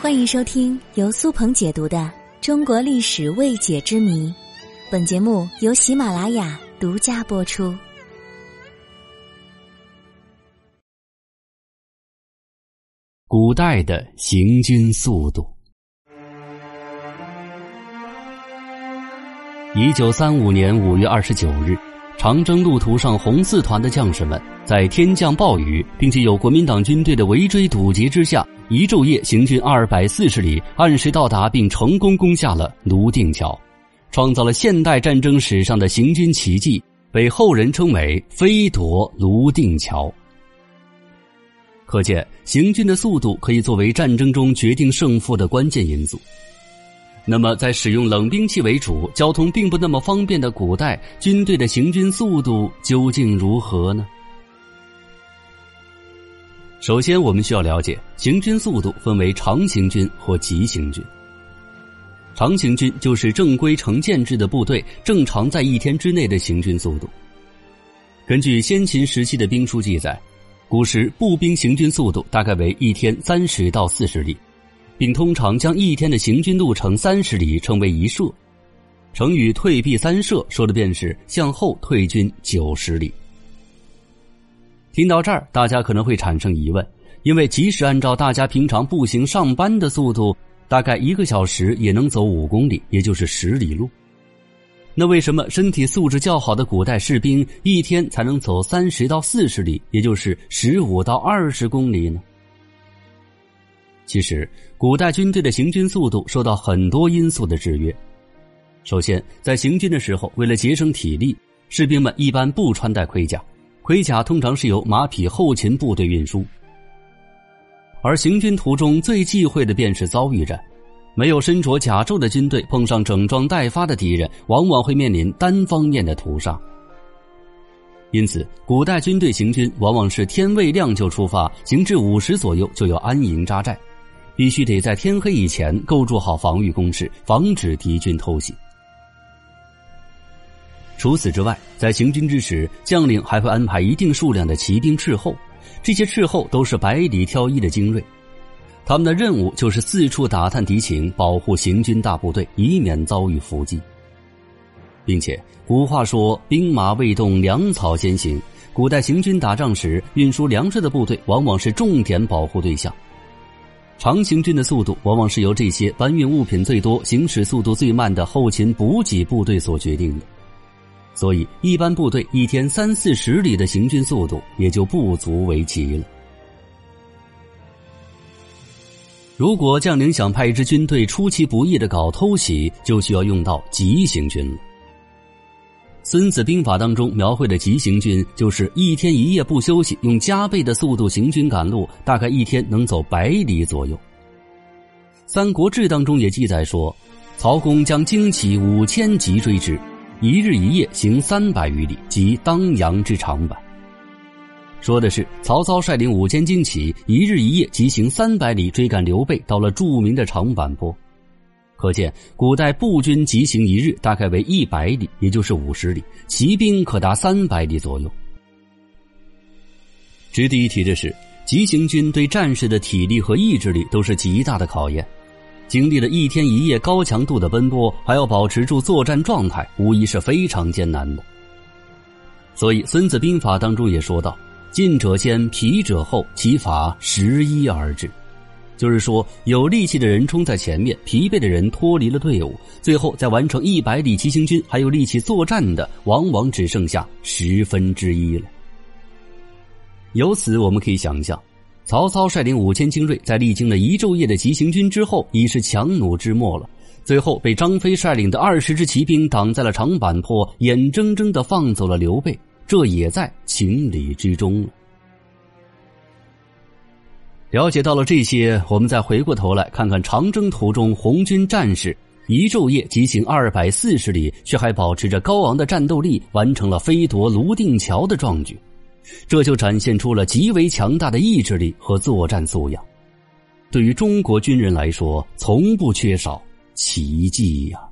欢迎收听由苏鹏解读的《中国历史未解之谜》，本节目由喜马拉雅独家播出。古代的行军速度。一九三五年五月二十九日，长征路途上红四团的将士们在天降暴雨，并且有国民党军队的围追堵截之下。一昼夜行军二百四十里，按时到达并成功攻下了泸定桥，创造了现代战争史上的行军奇迹，被后人称为“飞夺泸定桥”。可见，行军的速度可以作为战争中决定胜负的关键因素。那么，在使用冷兵器为主、交通并不那么方便的古代，军队的行军速度究竟如何呢？首先，我们需要了解行军速度分为长行军或急行军。长行军就是正规成建制的部队正常在一天之内的行军速度。根据先秦时期的兵书记载，古时步兵行军速度大概为一天三十到四十里，并通常将一天的行军路程三十里称为一射。成语“退避三舍”说的便是向后退军九十里。听到这儿，大家可能会产生疑问，因为即使按照大家平常步行上班的速度，大概一个小时也能走五公里，也就是十里路。那为什么身体素质较好的古代士兵一天才能走三十到四十里，也就是十五到二十公里呢？其实，古代军队的行军速度受到很多因素的制约。首先，在行军的时候，为了节省体力，士兵们一般不穿戴盔甲。盔甲通常是由马匹后勤部队运输，而行军途中最忌讳的便是遭遇战。没有身着甲胄的军队碰上整装待发的敌人，往往会面临单方面的屠杀。因此，古代军队行军往往是天未亮就出发，行至午时左右就要安营扎寨，必须得在天黑以前构筑好防御工事，防止敌军偷袭。除此之外，在行军之时，将领还会安排一定数量的骑兵斥候。这些斥候都是百里挑一的精锐，他们的任务就是四处打探敌情，保护行军大部队，以免遭遇伏击。并且，古话说“兵马未动，粮草先行”。古代行军打仗时，运输粮食的部队往往是重点保护对象。长行军的速度往往是由这些搬运物品最多、行驶速度最慢的后勤补给部队所决定的。所以，一般部队一天三四十里的行军速度也就不足为奇了。如果将领想派一支军队出其不意的搞偷袭，就需要用到急行军了。《孙子兵法》当中描绘的急行军，就是一天一夜不休息，用加倍的速度行军赶路，大概一天能走百里左右。《三国志》当中也记载说，曹公将旌旗五千急追之。一日一夜行三百余里，即当阳之长坂。说的是曹操率领五千精骑，一日一夜急行三百里追赶刘备，到了著名的长坂坡。可见古代步军急行一日大概为一百里，也就是五十里，骑兵可达三百里左右。值得一提的是，急行军对战士的体力和意志力都是极大的考验。经历了一天一夜高强度的奔波，还要保持住作战状态，无疑是非常艰难的。所以，《孙子兵法》当中也说到：“进者先，疲者后，其法十一而至。”就是说，有力气的人冲在前面，疲惫的人脱离了队伍，最后在完成一百里骑行军，还有力气作战的，往往只剩下十分之一了。由此，我们可以想象。曹操率领五千精锐，在历经了一昼夜的急行军之后，已是强弩之末了。最后被张飞率领的二十支骑兵挡在了长坂坡，眼睁睁的放走了刘备，这也在情理之中了。了解到了这些，我们再回过头来看看长征途中红军战士一昼夜急行二百四十里，却还保持着高昂的战斗力，完成了飞夺泸定桥的壮举。这就展现出了极为强大的意志力和作战素养，对于中国军人来说，从不缺少奇迹呀。